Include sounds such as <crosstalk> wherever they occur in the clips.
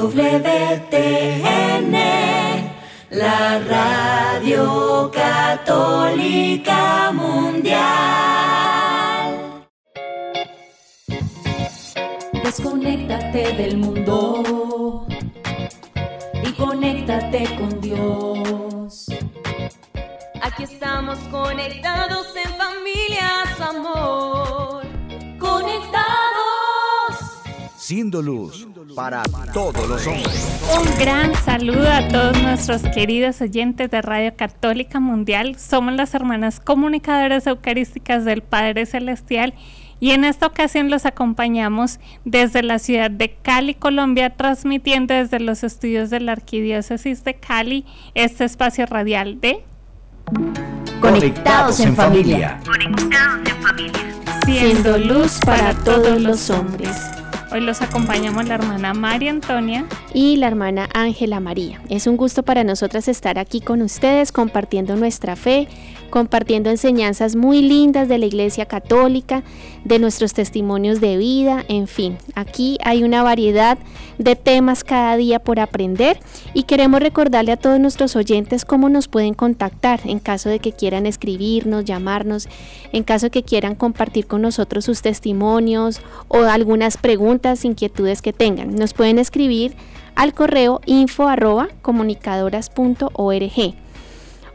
EWTN, la radio católica mundial. Desconéctate del mundo y conéctate con Dios. Aquí estamos conectados en familias, amor. Siendo luz para todos los hombres. Un gran saludo a todos nuestros queridos oyentes de Radio Católica Mundial. Somos las hermanas comunicadoras eucarísticas del Padre Celestial y en esta ocasión los acompañamos desde la ciudad de Cali, Colombia, transmitiendo desde los estudios de la Arquidiócesis de Cali este espacio radial de Conectados en familia. Conectados en familia. Siendo luz para todos los hombres. Hoy los acompañamos la hermana María Antonia y la hermana Ángela María. Es un gusto para nosotras estar aquí con ustedes compartiendo nuestra fe, compartiendo enseñanzas muy lindas de la Iglesia Católica, de nuestros testimonios de vida, en fin, aquí hay una variedad de temas cada día por aprender y queremos recordarle a todos nuestros oyentes cómo nos pueden contactar en caso de que quieran escribirnos, llamarnos, en caso de que quieran compartir con nosotros sus testimonios o algunas preguntas, inquietudes que tengan. Nos pueden escribir al correo info arroba comunicadoras.org.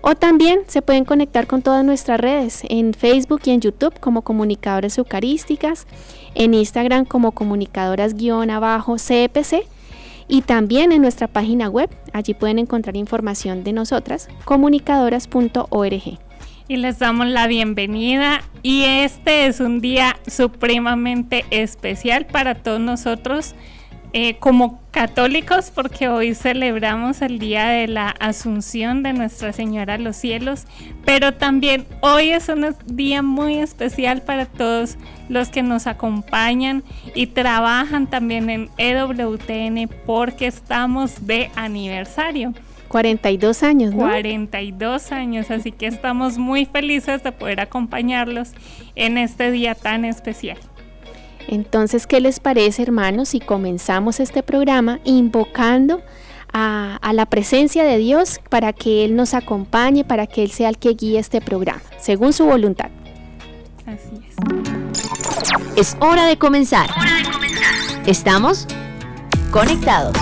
O también se pueden conectar con todas nuestras redes en Facebook y en YouTube como Comunicadoras Eucarísticas, en Instagram como Comunicadoras-CPC y también en nuestra página web. Allí pueden encontrar información de nosotras, comunicadoras.org. Y les damos la bienvenida y este es un día supremamente especial para todos nosotros eh, como católicos, porque hoy celebramos el día de la Asunción de Nuestra Señora a los cielos, pero también hoy es un día muy especial para todos los que nos acompañan y trabajan también en EWTN porque estamos de aniversario. 42 años, ¿no? 42 años, así que estamos muy felices de poder acompañarlos en este día tan especial. Entonces, ¿qué les parece, hermanos, si comenzamos este programa invocando a, la presencia de Dios para que Él nos acompañe, para que Él sea el que guíe este programa, según su voluntad? Así es. Es hora de comenzar. Hora de comenzar. Estamos conectados.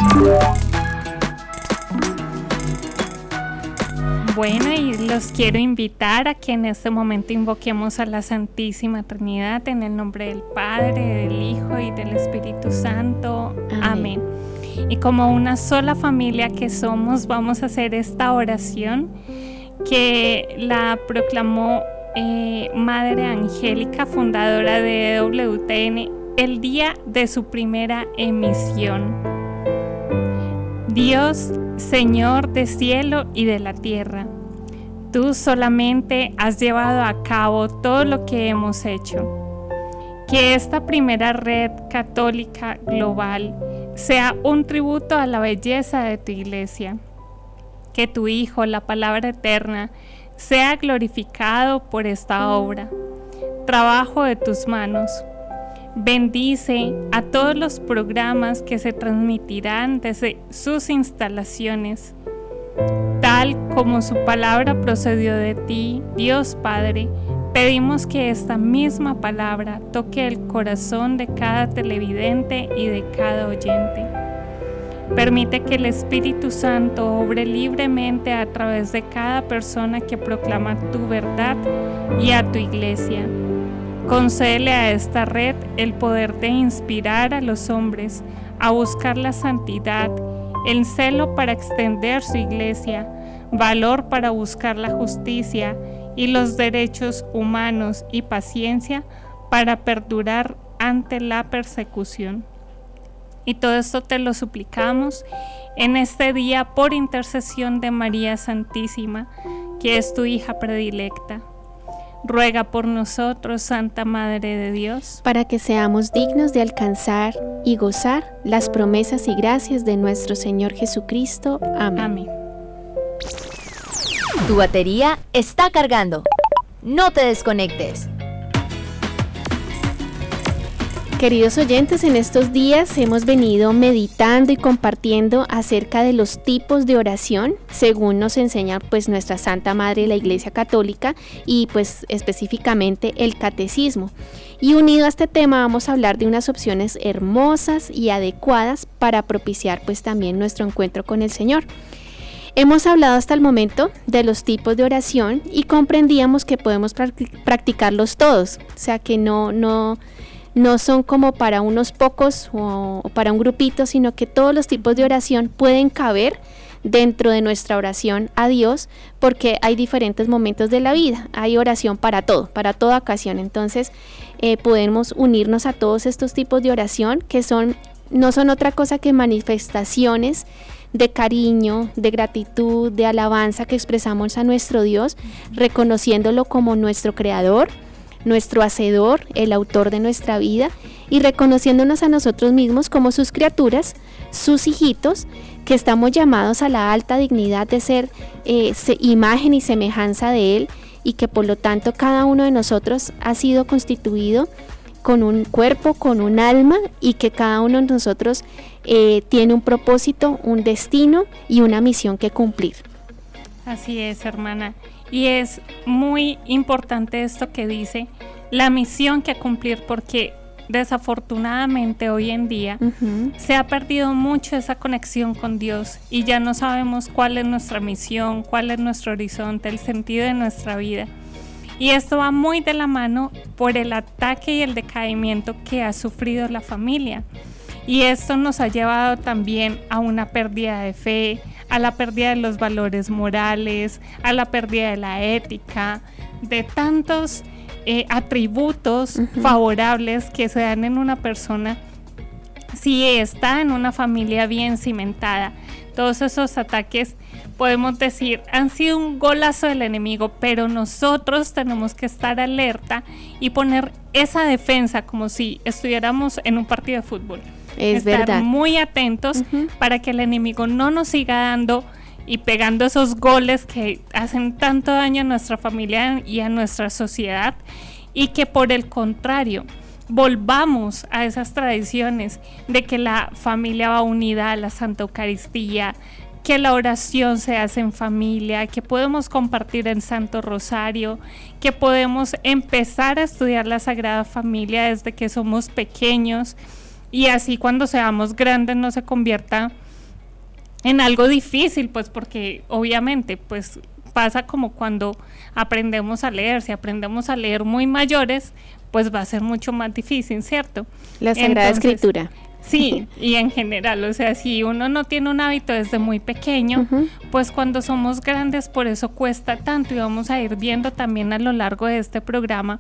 Bueno, y los quiero invitar a que en este momento invoquemos a la Santísima Trinidad en el nombre del Padre, del Hijo y del Espíritu Santo. Amén. Y como una sola familia que somos, vamos a hacer esta oración que la proclamó eh, Madre Angélica, fundadora de WTN, el día de su primera emisión. Dios Señor de cielo y de la tierra, tú solamente has llevado a cabo todo lo que hemos hecho. Que esta primera red católica global sea un tributo a la belleza de tu iglesia. Que tu Hijo, la palabra eterna, sea glorificado por esta obra, trabajo de tus manos Bendice a todos los programas que se transmitirán desde sus instalaciones. Tal como su palabra procedió de ti, Dios Padre, pedimos que esta misma palabra toque el corazón de cada televidente y de cada oyente. Permite que el Espíritu Santo obre libremente a través de cada persona que proclama tu verdad y a tu iglesia Concédele a esta red el poder de inspirar a los hombres a buscar la santidad, el celo para extender su iglesia, valor para buscar la justicia y los derechos humanos y paciencia para perdurar ante la persecución. Y todo esto te lo suplicamos en este día por intercesión de María Santísima, que es tu hija predilecta ruega por nosotros, Santa Madre de Dios, para que seamos dignos de alcanzar y gozar las promesas y gracias de nuestro Señor Jesucristo. Amén. Tu batería está cargando. No te desconectes. Queridos oyentes, en estos días hemos venido meditando y compartiendo acerca de los tipos de oración, según nos enseña pues nuestra Santa Madre la Iglesia Católica y pues específicamente el catecismo. Y unido a este tema vamos a hablar de unas opciones hermosas y adecuadas para propiciar pues también nuestro encuentro con el Señor. Hemos hablado hasta el momento de los tipos de oración y comprendíamos que podemos practicarlos todos, o sea que no, no, no son como para unos pocos o, para un grupito, sino que todos los tipos de oración pueden caber dentro de nuestra oración a Dios, porque hay diferentes momentos de la vida, hay oración para todo, para toda ocasión. Entonces, eh, podemos unirnos a todos estos tipos de oración que son no son otra cosa que manifestaciones de cariño, de gratitud, de alabanza que expresamos a nuestro Dios, reconociéndolo como nuestro creador, nuestro hacedor, el autor de nuestra vida, y reconociéndonos a nosotros mismos como sus criaturas, sus hijitos, que estamos llamados a la alta dignidad de ser eh, imagen y semejanza de Él, y que por lo tanto cada uno de nosotros ha sido constituido con un cuerpo, con un alma, y que cada uno de nosotros eh, tiene un propósito, un destino y una misión que cumplir. Así es, hermana. Y es muy importante esto que dice, la misión que cumplir, porque desafortunadamente hoy en día se ha perdido mucho esa conexión con Dios y ya no sabemos cuál es nuestra misión, cuál es nuestro horizonte, el sentido de nuestra vida. Y esto va muy de la mano por el ataque y el decaimiento que ha sufrido la familia. Y esto nos ha llevado también a una pérdida de fe, a la pérdida de los valores morales, a la pérdida de la ética, de tantos eh, atributos favorables que se dan en una persona si está en una familia bien cimentada. Todos esos ataques, podemos decir, han sido un golazo del enemigo, pero nosotros tenemos que estar alerta y poner esa defensa como si estuviéramos en un partido de fútbol. Es estar muy atentos para que el enemigo no nos siga dando y pegando esos goles que hacen tanto daño a nuestra familia y a nuestra sociedad. Y que por el contrario volvamos a esas tradiciones de que la familia va unida a la Santa Eucaristía, que la oración se hace en familia, que podemos compartir en Santo Rosario, que podemos empezar a estudiar la Sagrada Familia desde que somos pequeños y así cuando seamos grandes no se convierta en algo difícil, pues porque obviamente pues pasa como cuando aprendemos a leer, si aprendemos a leer muy mayores, pues va a ser mucho más difícil, ¿cierto? La Sagrada Escritura. Sí, <laughs> y en general, o sea, si uno no tiene un hábito desde muy pequeño, pues cuando somos grandes por eso cuesta tanto y vamos a ir viendo también a lo largo de este programa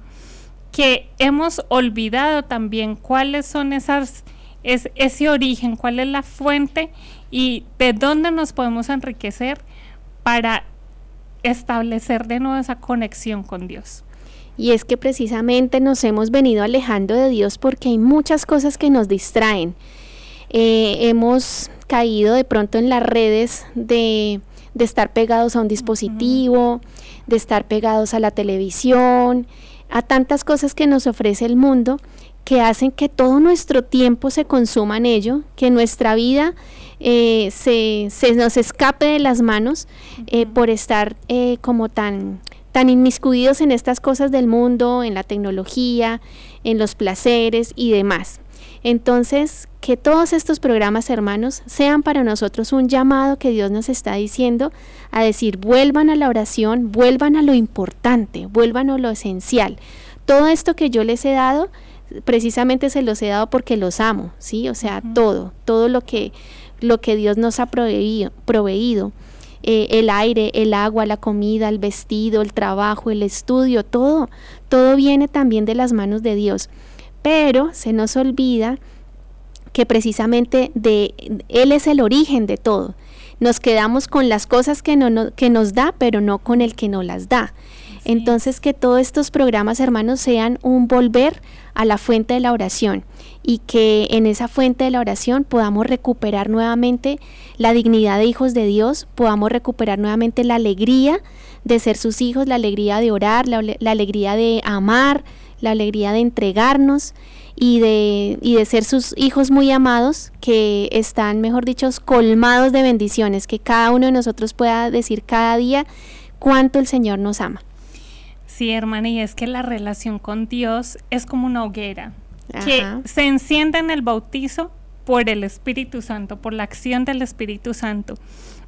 que hemos olvidado también cuáles son esas, es, ese origen, cuál es la fuente y de dónde nos podemos enriquecer para establecer de nuevo esa conexión con Dios. Y es que precisamente nos hemos venido alejando de Dios porque hay muchas cosas que nos distraen. Eh, hemos caído de pronto en las redes de, de estar pegados a un dispositivo, de estar pegados a la televisión, a tantas cosas que nos ofrece el mundo que hacen que todo nuestro tiempo se consuma en ello, que nuestra vida eh, se, nos escape de las manos eh, por estar eh, como tan, tan inmiscuidos en estas cosas del mundo, en la tecnología, en los placeres y demás. Entonces, que todos estos programas, hermanos, sean para nosotros un llamado que Dios nos está diciendo a decir, vuelvan a la oración, vuelvan a lo importante, vuelvan a lo esencial. Todo esto que yo les he dado, precisamente se los he dado porque los amo, ¿sí? O sea, todo, todo lo que, lo que Dios nos ha proveído, proveído. Eh, el aire, el agua, la comida, el vestido, el trabajo, el estudio, todo, todo viene también de las manos de Dios pero se nos olvida que precisamente de Él es el origen de todo. Nos quedamos con las cosas que, no, que nos da, pero no con el que nos las da. Entonces que todos estos programas, hermanos, sean un volver a la fuente de la oración y que en esa fuente de la oración podamos recuperar nuevamente la dignidad de hijos de Dios, podamos recuperar nuevamente la alegría de ser sus hijos, la alegría de orar, la alegría de amar, la alegría de entregarnos y de, y de ser sus hijos muy amados, que están, mejor dicho, colmados de bendiciones, que cada uno de nosotros pueda decir cada día cuánto el Señor nos ama. Sí, hermana, y es que la relación con Dios es como una hoguera que se enciende en el bautizo por el Espíritu Santo, por la acción del Espíritu Santo.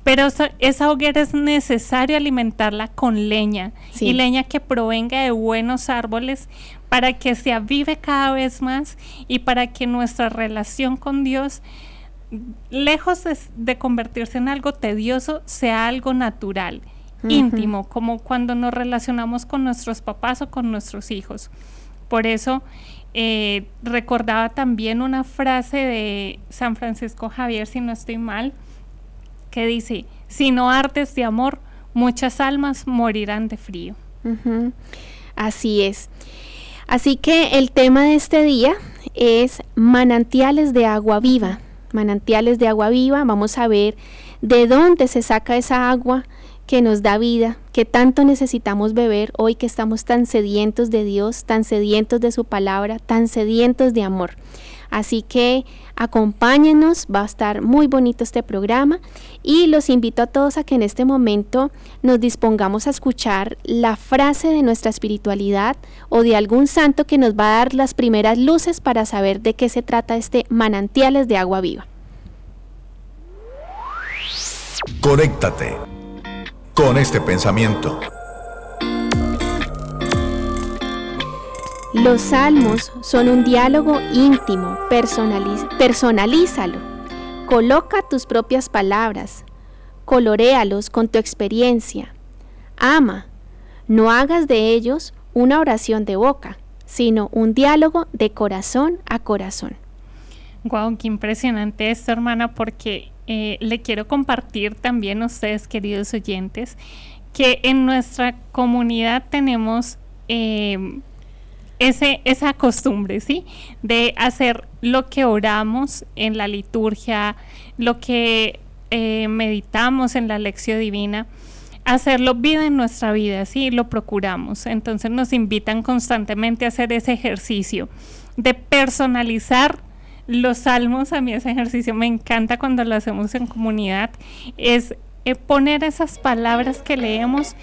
Pero esa, hoguera es necesario alimentarla con leña y leña que provenga de buenos árboles para que se avive cada vez más y para que nuestra relación con Dios, lejos de, convertirse en algo tedioso, sea algo natural, íntimo, como cuando nos relacionamos con nuestros papás o con nuestros hijos. Por eso eh, recordaba también una frase de San Francisco Javier, si no estoy mal, que dice, si no artes de amor, muchas almas morirán de frío. Así es. Así que el tema de este día es manantiales de agua viva. Manantiales de agua viva, vamos a ver de dónde se saca esa agua que nos da vida, que tanto necesitamos beber hoy que estamos tan sedientos de Dios, tan sedientos de su palabra, tan sedientos de amor. Así que acompáñenos, va a estar muy bonito este programa y los invito a todos a que en este momento nos dispongamos a escuchar la frase de nuestra espiritualidad o de algún santo que nos va a dar las primeras luces para saber de qué se trata este manantiales de agua viva. Conéctate con este pensamiento. Los salmos son un diálogo íntimo, personalízalo. Coloca tus propias palabras, coloréalos con tu experiencia. Ama, no hagas de ellos una oración de boca, sino un diálogo de corazón a corazón. Wow, qué impresionante esto, hermana, porque eh, le quiero compartir también a ustedes, queridos oyentes, que en nuestra comunidad tenemos eh, ese, esa costumbre, ¿sí? De hacer lo que oramos en la liturgia, lo que eh, meditamos en la lección divina, hacerlo vida en nuestra vida, ¿sí? Lo procuramos. Entonces nos invitan constantemente a hacer ese ejercicio de personalizar los salmos. A mí ese ejercicio me encanta cuando lo hacemos en comunidad. Es eh, poner esas palabras que leemos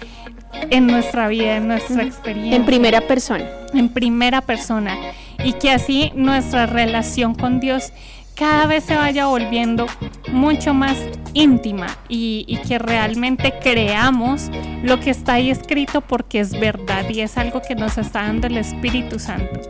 en nuestra vida, en nuestra experiencia. En primera persona. En primera persona. Y que así nuestra relación con Dios cada vez se vaya volviendo mucho más íntima y, y, que realmente creamos lo que está ahí escrito porque es verdad y es algo que nos está dando el Espíritu Santo.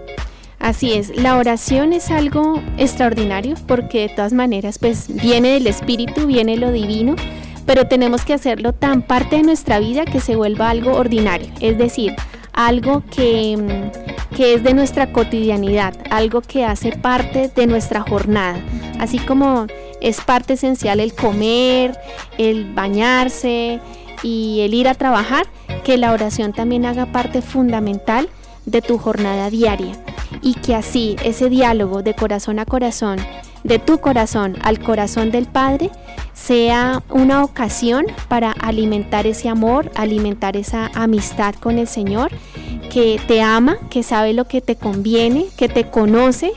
Así es, la oración es algo extraordinario porque de todas maneras pues viene del Espíritu, viene lo divino pero tenemos que hacerlo tan parte de nuestra vida que se vuelva algo ordinario, es decir, algo que, mm, que, es de nuestra cotidianidad, algo que hace parte de nuestra jornada, así como es parte esencial el comer, el bañarse y el ir a trabajar, que la oración también haga parte fundamental de tu jornada diaria. Y que así ese diálogo de corazón a corazón, de tu corazón al corazón del Padre, sea una ocasión para alimentar ese amor, alimentar esa amistad con el Señor, que te ama, que sabe lo que te conviene, que te conoce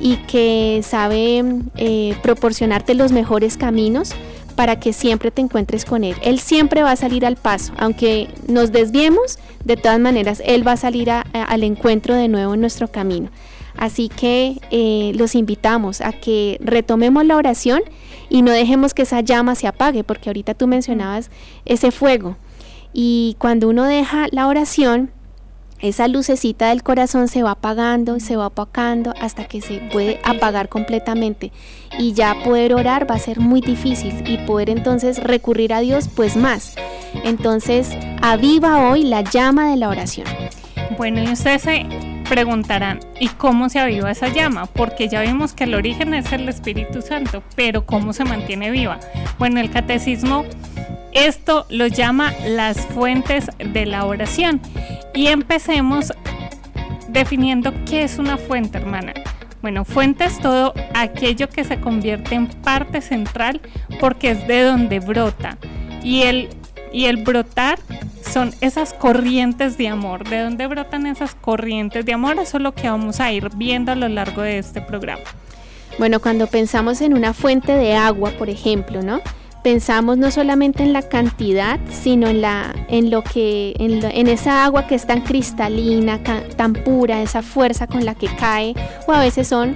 y que sabe eh, proporcionarte los mejores caminos para que siempre te encuentres con Él. Él siempre va a salir al paso, aunque nos desviemos, de todas maneras, Él va a salir al encuentro de nuevo en nuestro camino. Así que eh, los invitamos a que retomemos la oración y no dejemos que esa llama se apague, porque ahorita tú mencionabas ese fuego. Y cuando uno deja la oración, esa lucecita del corazón se va apagando, se va apagando hasta que se puede apagar completamente. Y ya poder orar va a ser muy difícil y poder entonces recurrir a Dios pues más. Entonces, aviva hoy la llama de la oración. Bueno, y ustedes preguntarán, ¿y cómo se aviva esa llama? Porque ya vimos que el origen es el Espíritu Santo, pero ¿cómo se mantiene viva? Bueno, el catecismo esto lo llama las fuentes de la oración. Y empecemos definiendo qué es una fuente, hermana. Bueno, fuente es todo aquello que se convierte en parte central porque es de donde brota. Y el Y el brotar son esas corrientes de amor. ¿De dónde brotan esas corrientes de amor? Eso es lo que vamos a ir viendo a lo largo de este programa. Bueno, cuando pensamos en una fuente de agua, por ejemplo, ¿no? Pensamos no solamente en la cantidad, sino en, la, en, lo que, en, esa agua que es tan cristalina, tan pura, esa fuerza con la que cae, o a veces son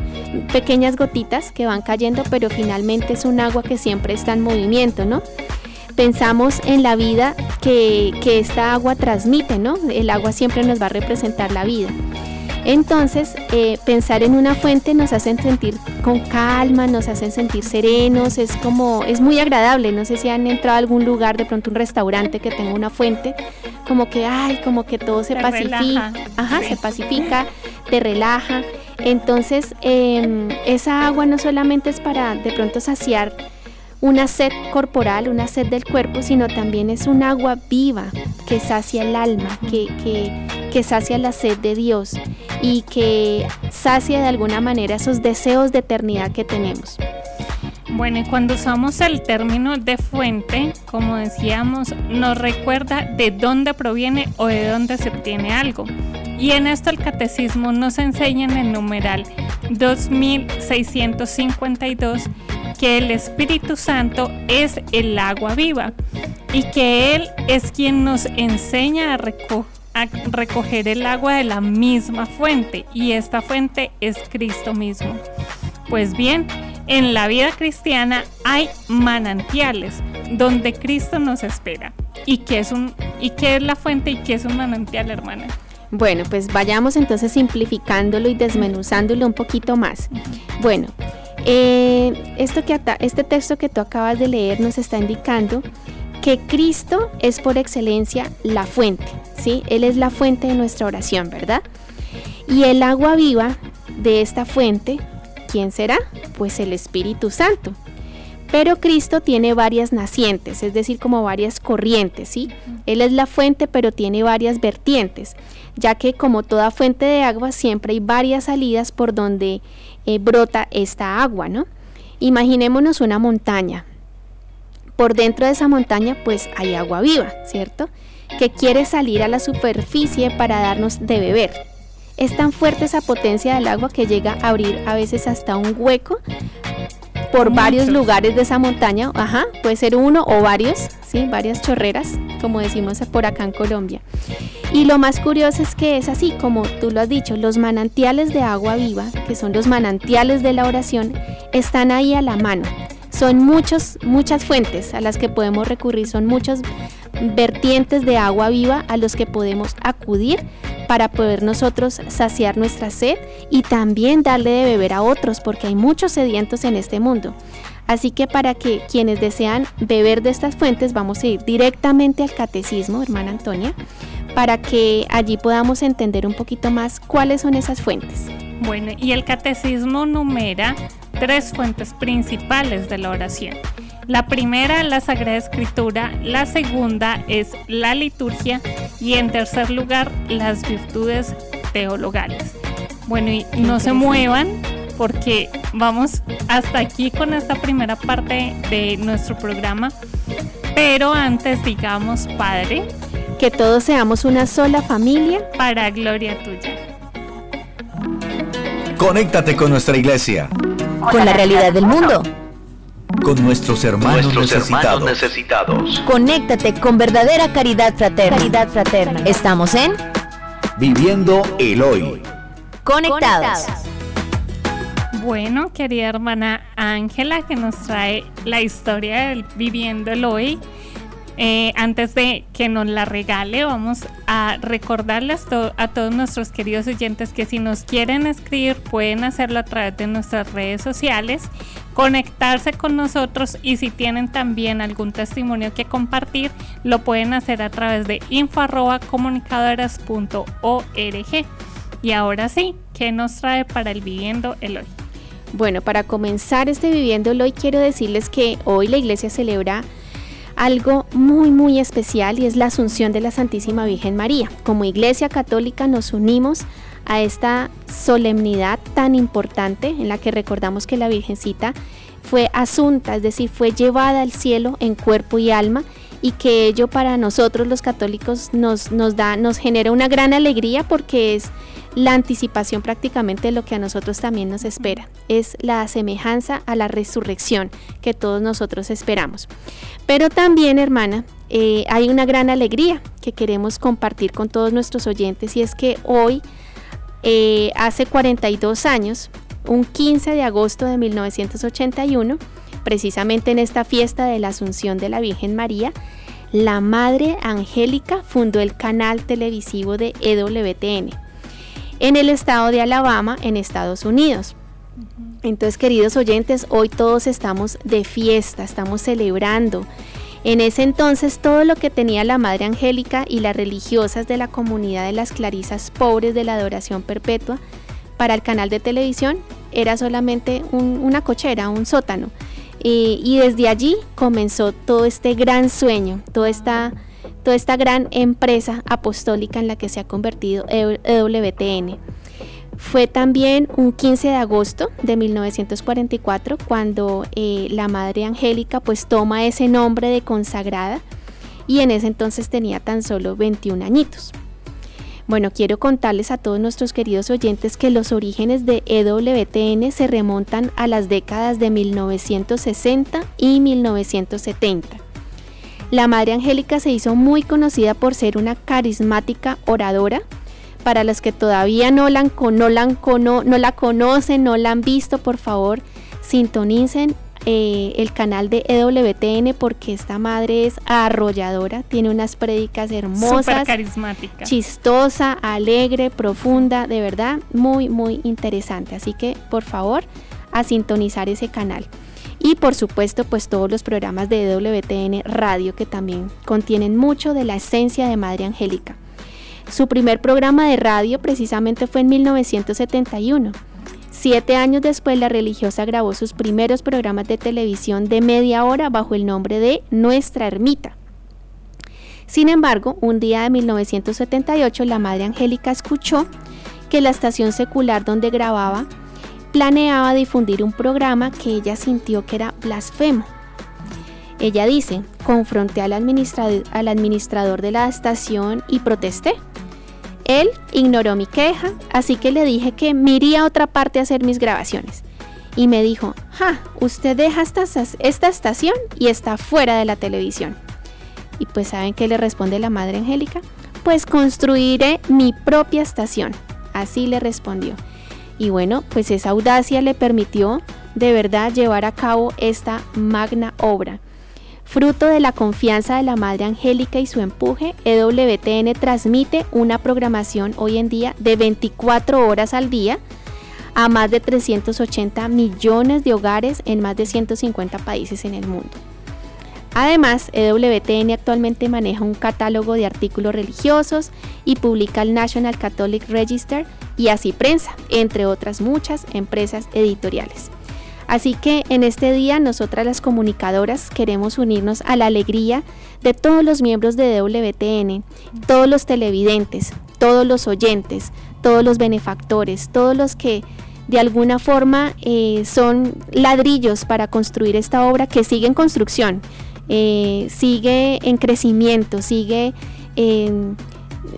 pequeñas gotitas que van cayendo, pero finalmente es un agua que siempre está en movimiento, ¿no? Pensamos en la vida que, que esta agua transmite, ¿no? El agua siempre nos va a representar la vida. Entonces, eh, pensar en una fuente nos hace sentir con calma, nos hace sentir serenos, es como, es muy agradable. No sé si han entrado a algún lugar, de pronto un restaurante que tenga una fuente, como que, ay, como que todo se pacifica, ajá, se pacifica, te relaja. Entonces, em, esa agua no solamente es para de pronto saciar una sed corporal, una sed del cuerpo, sino también es un agua viva que sacia el alma, que, que, que sacia la sed de Dios y que sacia de alguna manera esos deseos de eternidad que tenemos. Bueno, y cuando usamos el término de fuente, como decíamos, nos recuerda de dónde proviene o de dónde se obtiene algo. Y en esto el catecismo nos enseña en el numeral 2652 que el Espíritu Santo es el agua viva y que Él es quien nos enseña a, recoger el agua de la misma fuente y esta fuente es Cristo mismo. Pues bien, en la vida cristiana hay manantiales donde Cristo nos espera. ¿Y qué es, un, y qué es la fuente y qué es un manantial, hermana? Bueno, pues vayamos entonces simplificándolo y desmenuzándolo un poquito más. Bueno, eh, esto que este texto que tú acabas de leer nos está indicando que Cristo es por excelencia la fuente, ¿sí? Él es la fuente de nuestra oración, ¿verdad? Y el agua viva de esta fuente, ¿quién será? Pues el Espíritu Santo. Pero Cristo tiene varias nacientes, es decir, como varias corrientes, ¿sí? Él es la fuente, pero tiene varias vertientes, ya que como toda fuente de agua siempre hay varias salidas por donde eh, brota esta agua, ¿no? Imaginémonos una montaña. Por dentro de esa montaña pues hay agua viva, ¿cierto? Que quiere salir a la superficie para darnos de beber. Es tan fuerte esa potencia del agua que llega a abrir a veces hasta un hueco por varios lugares de esa montaña, ajá, puede ser uno o varios, sí, varias chorreras, como decimos por acá en Colombia. Y lo más curioso es que es así, como tú lo has dicho, los manantiales de agua viva, que son los manantiales de la oración, están ahí a la mano. Son muchos, muchas fuentes a las que podemos recurrir, son muchos vertientes de agua viva a los que podemos acudir para poder nosotros saciar nuestra sed y también darle de beber a otros, porque hay muchos sedientos en este mundo. Así que para que quienes desean beber de estas fuentes, vamos a ir directamente al catecismo, hermana Antonia, para que allí podamos entender un poquito más cuáles son esas fuentes. Bueno, y el catecismo numera tres fuentes principales de la oración. La primera, la Sagrada Escritura, la segunda es la liturgia y en tercer lugar, las virtudes teologales. Bueno, y no se muevan porque vamos hasta aquí con esta primera parte de nuestro programa. Pero antes digamos, Padre, que todos seamos una sola familia para gloria tuya. Conéctate con nuestra iglesia. Con la realidad del mundo con nuestros hermanos, necesitados. Conéctate con verdadera caridad fraterna. Caridad fraterna. Estamos en Viviendo el Hoy. Conectados. Bueno, querida hermana Ángela, que nos trae la historia del Viviendo el Hoy. Eh, antes de que nos la regale, vamos a recordarles a todos nuestros queridos oyentes que si nos quieren escribir pueden hacerlo a través de nuestras redes sociales, conectarse con nosotros y si tienen también algún testimonio que compartir, lo pueden hacer a través de info.comunicadoras.org. Y ahora sí, ¿qué nos trae para el Viviendo el Hoy? Bueno, para comenzar este Viviendo el Hoy quiero decirles que hoy la iglesia celebra algo muy muy especial y es la Asunción de la Santísima Virgen María. Como Iglesia Católica nos unimos a esta solemnidad tan importante en la que recordamos que la Virgencita fue asunta, es decir, fue llevada al cielo en cuerpo y alma y que ello para nosotros los católicos nos, nos, da, nos genera una gran alegría porque es la anticipación prácticamente de lo que a nosotros también nos espera. Es la semejanza a la resurrección que todos nosotros esperamos. Pero también, hermana, eh, hay una gran alegría que queremos compartir con todos nuestros oyentes y es que hoy, eh, hace 42 años, un 15 de agosto de 1981, precisamente en esta fiesta de la Asunción de la Virgen María, la Madre Angélica fundó el canal televisivo de EWTN en el estado de Alabama, en Estados Unidos. Entonces, queridos oyentes, hoy todos estamos de fiesta, estamos celebrando. En ese entonces todo lo que tenía la Madre Angélica y las religiosas de la comunidad de las Clarisas pobres de la adoración perpetua para el canal de televisión era solamente una cochera, un sótano. y desde allí comenzó todo este gran sueño, toda esta toda esta gran empresa apostólica en la que se ha convertido EWTN. Fue también un 15 de agosto de 1944 cuando eh, la Madre Angélica pues toma ese nombre de consagrada y en ese entonces tenía tan solo 21 añitos. Bueno, quiero contarles a todos nuestros queridos oyentes que los orígenes de EWTN se remontan a las décadas de 1960 y 1970 la Madre Angélica se hizo muy conocida por ser una carismática oradora. Para los que todavía no la, no la, no la conocen, no la han visto, por favor, sintonicen eh, el canal de EWTN porque esta madre es arrolladora, tiene unas prédicas hermosas, carismática, chistosa, alegre, profunda, de verdad, muy, muy interesante. Así que, por favor, a sintonizar ese canal y por supuesto pues todos los programas de WTN Radio que también contienen mucho de la esencia de Madre Angélica. Su primer programa de radio precisamente fue en 1971. Siete años después la religiosa grabó sus primeros programas de televisión de media hora bajo el nombre de Nuestra Ermita. Sin embargo, un día de 1978 la Madre Angélica escuchó que la estación secular donde grababa planeaba difundir un programa que ella sintió que era blasfemo. Ella dice, confronté al administrador, de la estación y protesté. Él ignoró mi queja, así que le dije que me iría a otra parte a hacer mis grabaciones. Y me dijo, ja, usted deja esta, esta estación y está fuera de la televisión. Y pues ¿saben qué le responde la Madre Angélica? Pues construiré mi propia estación. Así le respondió. Y bueno, pues esa audacia le permitió de verdad llevar a cabo esta magna obra. Fruto de la confianza de la Madre Angélica y su empuje, EWTN transmite una programación hoy en día de 24 horas al día a más de 380 millones de hogares en más de 150 países en el mundo. Además, EWTN actualmente maneja un catálogo de artículos religiosos y publica el National Catholic Register y así prensa, entre otras muchas empresas editoriales. Así que en este día nosotras las comunicadoras queremos unirnos a la alegría de todos los miembros de WTN, todos los televidentes, todos los oyentes, todos los benefactores, todos los que de alguna forma eh, son ladrillos para construir esta obra que sigue en construcción, eh, sigue en crecimiento, sigue eh,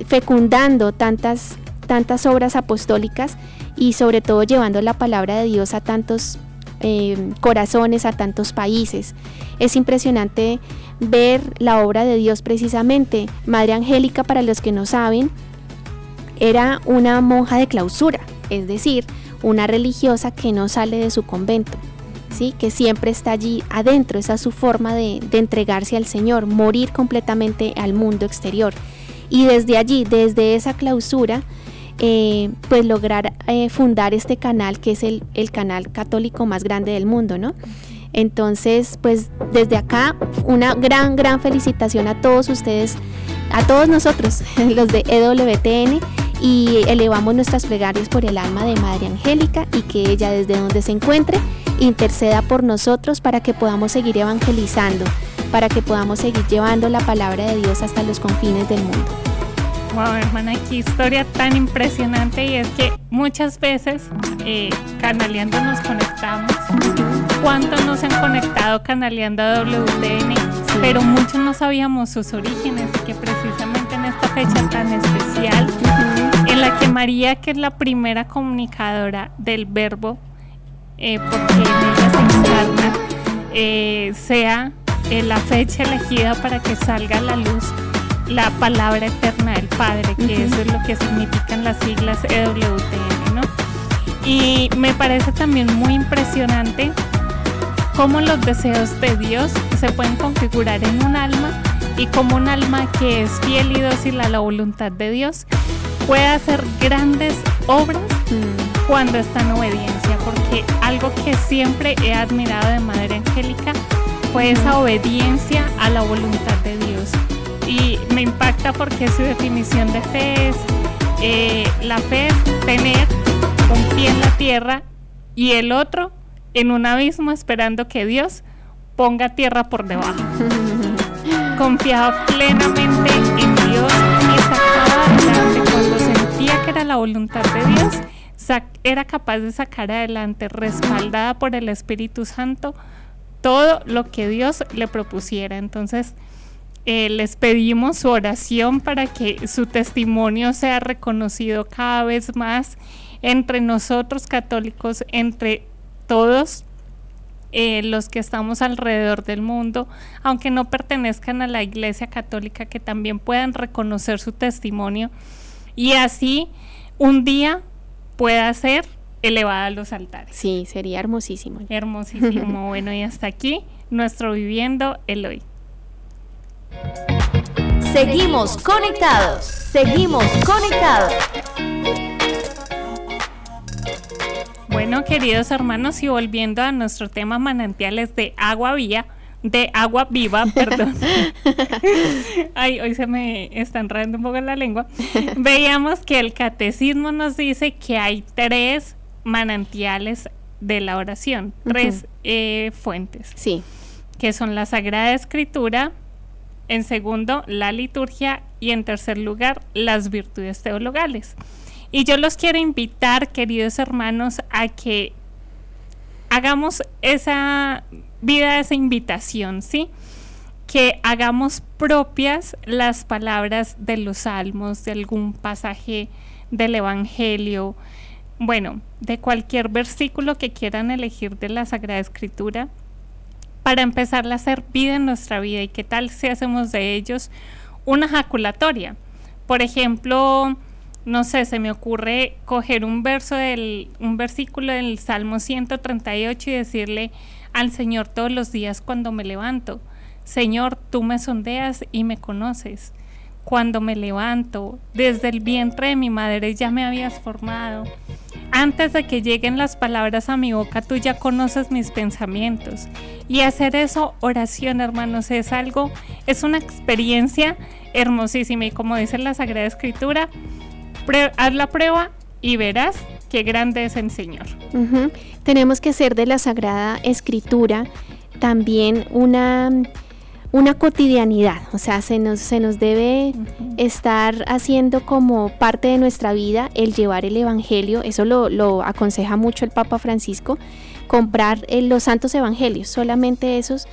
fecundando tantas tantas obras apostólicas y sobre todo llevando la palabra de Dios a tantos eh, corazones, a tantos países. Es impresionante ver la obra de Dios precisamente. Madre Angélica, para los que no saben, era una monja de clausura, es decir, una religiosa que no sale de su convento. ¿Sí? que siempre está allí adentro, esa es su forma de, de entregarse al Señor, morir completamente al mundo exterior. Y desde allí, desde esa clausura, eh, pues lograr eh, fundar este canal que es el, el, canal católico más grande del mundo, ¿no? Entonces, pues desde acá una gran, gran felicitación a todos ustedes, a todos nosotros, <laughs> los de EWTN, y elevamos nuestras plegarias por el alma de Madre Angélica y que ella desde donde se encuentre interceda por nosotros para que podamos seguir evangelizando, para que podamos seguir llevando la palabra de Dios hasta los confines del mundo. Wow, hermana, qué historia tan impresionante. Y es que muchas veces eh, canaleando nos conectamos. Cuántos nos han conectado canaleando a WTN, pero muchos no sabíamos sus orígenes y que precisamente en esta fecha tan especial, en la que María, que es la primera comunicadora del verbo, eh, porque ella se encarna, eh, sea eh, la fecha elegida para que salga a la luz la palabra eterna del Padre, que eso es lo que significan las siglas EWTN, ¿no? Y me parece también muy impresionante cómo los deseos de Dios se pueden configurar en un alma y cómo un alma que es fiel y dócil a la voluntad de Dios puede hacer grandes obras mm. cuando está en obediencia, porque algo que siempre he admirado de Madre Angélica fue esa obediencia a la voluntad de Dios. Me impacta porque su definición de fe es, eh, la fe es tener un pie en la tierra y el otro en un abismo esperando que Dios ponga tierra por debajo. <laughs> Confiaba plenamente en Dios y sacaba adelante cuando sentía que era la voluntad de Dios, era capaz de sacar adelante, respaldada por el Espíritu Santo, todo lo que Dios le propusiera. Entonces, eh, les pedimos su oración para que su testimonio sea reconocido cada vez más entre nosotros católicos, entre todos eh, los que estamos alrededor del mundo, aunque no pertenezcan a la Iglesia Católica, que también puedan reconocer su testimonio y así un día pueda ser elevada a los altares. Sí, sería hermosísimo. Hermosísimo. <laughs> bueno, y hasta aquí nuestro Viviendo el Hoy. Seguimos conectados, seguimos conectados. Bueno, queridos hermanos, y volviendo a nuestro tema manantiales de agua vía, de agua viva, <laughs> perdón. Ay, hoy se me está enredando un poco la lengua. <laughs> Veíamos que el catecismo nos dice que hay tres manantiales de la oración, tres eh, fuentes. Sí. Que son la Sagrada Escritura, en segundo, la liturgia y en tercer lugar, las virtudes teologales. Y yo los quiero invitar, queridos hermanos, a que hagamos esa vida, esa invitación, ¿sí? Que hagamos propias las palabras de los salmos, de algún pasaje del Evangelio, bueno, de cualquier versículo que quieran elegir de la Sagrada Escritura, para empezar a hacer vida en nuestra vida. ¿Y qué tal si hacemos de ellos una jaculatoria? Por ejemplo, no sé, se me ocurre coger un verso del, un versículo del Salmo 138 y decirle al Señor todos los días cuando me levanto, Señor, tú me sondeas y me conoces. Cuando me levanto, desde el vientre de mi madre ya me habías formado. Antes de que lleguen las palabras a mi boca, tú ya conoces mis pensamientos. Y hacer eso, oración, hermanos, es algo, es una experiencia hermosísima. Y como dice la Sagrada Escritura, haz la prueba y verás qué grande es el Señor. Tenemos que hacer de la Sagrada Escritura también una, una cotidianidad, o sea, se nos, se nos debe estar haciendo como parte de nuestra vida el llevar el Evangelio, eso lo, lo aconseja mucho el Papa Francisco, comprar eh, los santos evangelios, solamente esos,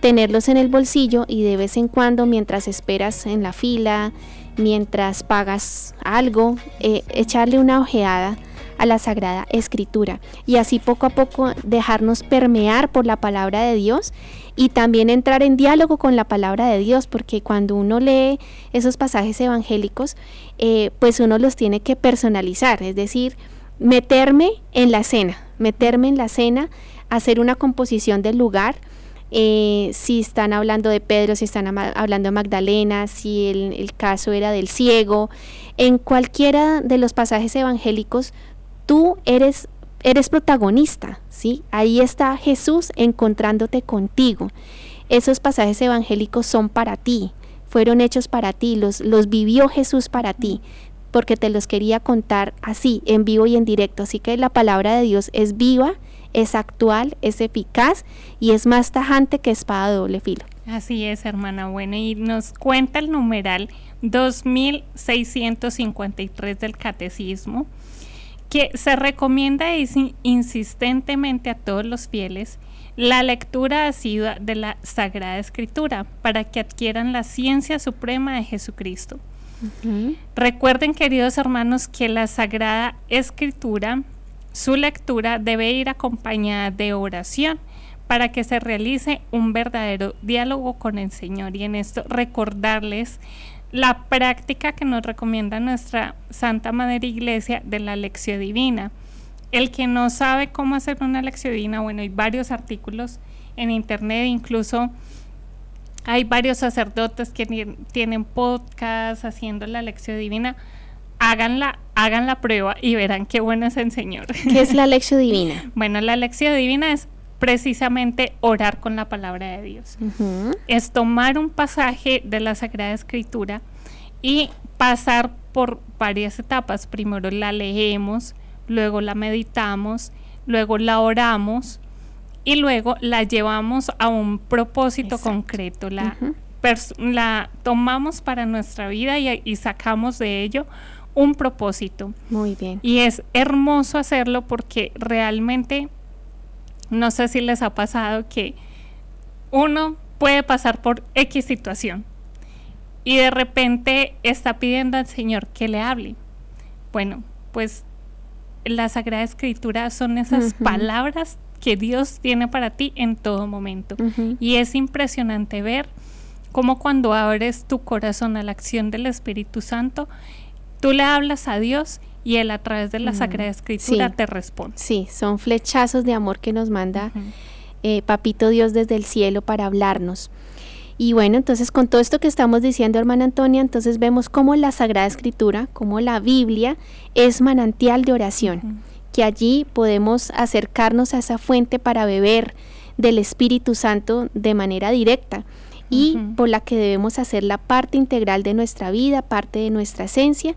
tenerlos en el bolsillo y de vez en cuando mientras esperas en la fila, mientras pagas algo, eh, echarle una ojeada a la Sagrada Escritura. Y así poco a poco dejarnos permear por la palabra de Dios y también entrar en diálogo con la palabra de Dios, porque cuando uno lee esos pasajes evangélicos, eh, pues uno los tiene que personalizar, es decir, meterme en la cena, meterme en la cena, hacer una composición del lugar, eh, si están hablando de Pedro, si están hablando de Magdalena, si el, caso era del ciego, en cualquiera de los pasajes evangélicos, tú eres eres protagonista, ¿sí? Ahí está Jesús encontrándote contigo. Esos pasajes evangélicos son para ti, fueron hechos para ti, los, los vivió Jesús para ti, porque te los quería contar así, en vivo y en directo. Así que la palabra de Dios es viva es actual, es eficaz y es más tajante que espada de doble filo. Así es, hermana buena. Y nos cuenta el numeral 2653 del Catecismo, que se recomienda insistentemente a todos los fieles La lectura ha sido de la Sagrada Escritura para que adquieran la ciencia suprema de Jesucristo. Recuerden, queridos hermanos, que la Sagrada Escritura, su lectura debe ir acompañada de oración para que se realice un verdadero diálogo con el Señor. Y en esto recordarles la práctica que nos recomienda nuestra Santa Madre Iglesia de la lección divina. El que no sabe cómo hacer una lección divina, bueno, hay varios artículos en internet, incluso hay varios sacerdotes que tienen podcast haciendo la lección divina. Háganla, hagan la prueba y verán qué bueno es el Señor. ¿Qué es la lección divina? <laughs> bueno, la lección divina es precisamente orar con la palabra de Dios. Es tomar un pasaje de la Sagrada Escritura y pasar por varias etapas. Primero la leemos, luego la meditamos, luego la oramos y luego la llevamos a un propósito concreto. La, la tomamos para nuestra vida y, y sacamos de ello un propósito. Muy bien. Y es hermoso hacerlo porque realmente no sé si les ha pasado que uno puede pasar por X situación y de repente está pidiendo al Señor que le hable. Bueno, pues la Sagrada Escritura son esas palabras que Dios tiene para ti en todo momento. Y es impresionante ver cómo cuando abres tu corazón a la acción del Espíritu Santo, tú le hablas a Dios y Él a través de la mm, Sagrada Escritura te responde. Sí, son flechazos de amor que nos manda eh, Papito Dios desde el cielo para hablarnos. Y bueno, entonces con todo esto que estamos diciendo, hermana Antonia, entonces vemos cómo la Sagrada Escritura, como la Biblia, es manantial de oración, que allí podemos acercarnos a esa fuente para beber del Espíritu Santo de manera directa y por la que debemos hacer la parte integral de nuestra vida, parte de nuestra esencia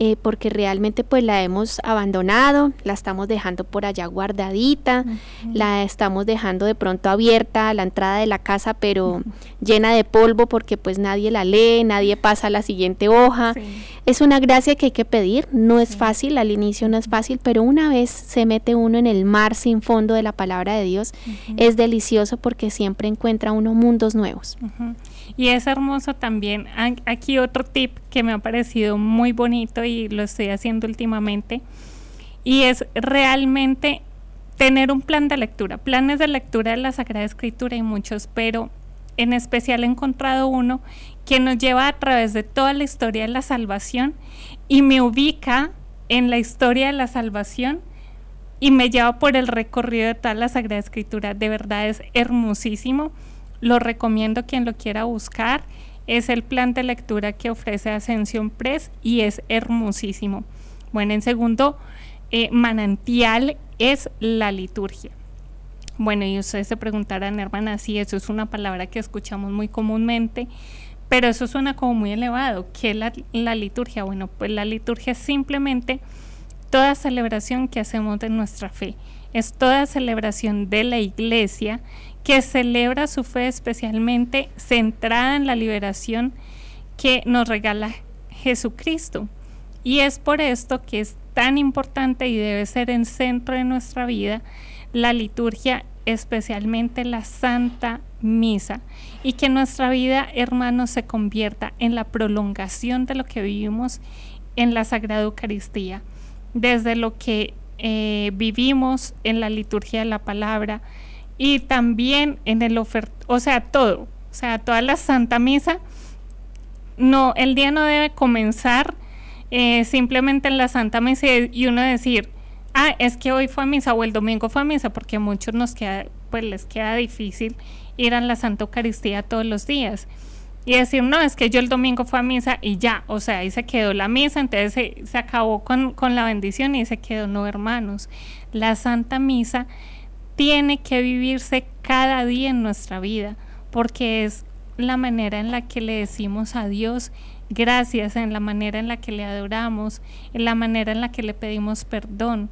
eh, porque realmente pues la hemos abandonado, la estamos dejando por allá guardadita, la estamos dejando de pronto abierta a la entrada de la casa pero llena de polvo porque pues nadie la lee, nadie pasa a la siguiente hoja. Es una gracia que hay que pedir, no es fácil, al inicio no es fácil, pero una vez se mete uno en el mar sin fondo de la palabra de Dios, es delicioso porque siempre encuentra uno mundos nuevos. Y es hermoso también, aquí otro tip que me ha parecido muy bonito y lo estoy haciendo últimamente, y es realmente tener un plan de lectura. Planes de lectura de la Sagrada Escritura hay muchos, pero en especial he encontrado uno que nos lleva a través de toda la historia de la salvación y me ubica en la historia de la salvación y me lleva por el recorrido de toda la Sagrada Escritura. De verdad es hermosísimo lo recomiendo quien lo quiera buscar. Es el plan de lectura que ofrece Ascensión Press y es hermosísimo. Bueno, en segundo eh, manantial es la liturgia. Bueno, y ustedes se preguntarán, hermana, si eso es una palabra que escuchamos muy comúnmente, pero eso suena como muy elevado. ¿Qué es la, la liturgia? Bueno, pues la liturgia es simplemente toda celebración que hacemos de nuestra fe. Es toda celebración de la iglesia que celebra su fe especialmente centrada en la liberación que nos regala Jesucristo. Y es por esto que es tan importante y debe ser en centro de nuestra vida la liturgia, especialmente la Santa Misa, y que nuestra vida, hermanos, se convierta en la prolongación de lo que vivimos en la Sagrada Eucaristía, desde lo que eh, vivimos en la liturgia de la palabra, y también en el oferto, o sea, todo, o sea, toda la Santa Misa, no, el día no debe comenzar eh, simplemente en la Santa Misa y uno decir, ah, es que hoy fue a misa o el domingo fue a misa, porque a muchos nos queda, pues les queda difícil ir a la Santa Eucaristía todos los días. Y decir, no, es que yo el domingo fue a misa y ya, o sea, ahí se quedó la misa, entonces se, se acabó con, con la bendición y se quedó, no, hermanos. La Santa Misa tiene que vivirse cada día en nuestra vida, porque es la manera en la que le decimos a Dios gracias, en la manera en la que le adoramos, en la manera en la que le pedimos perdón.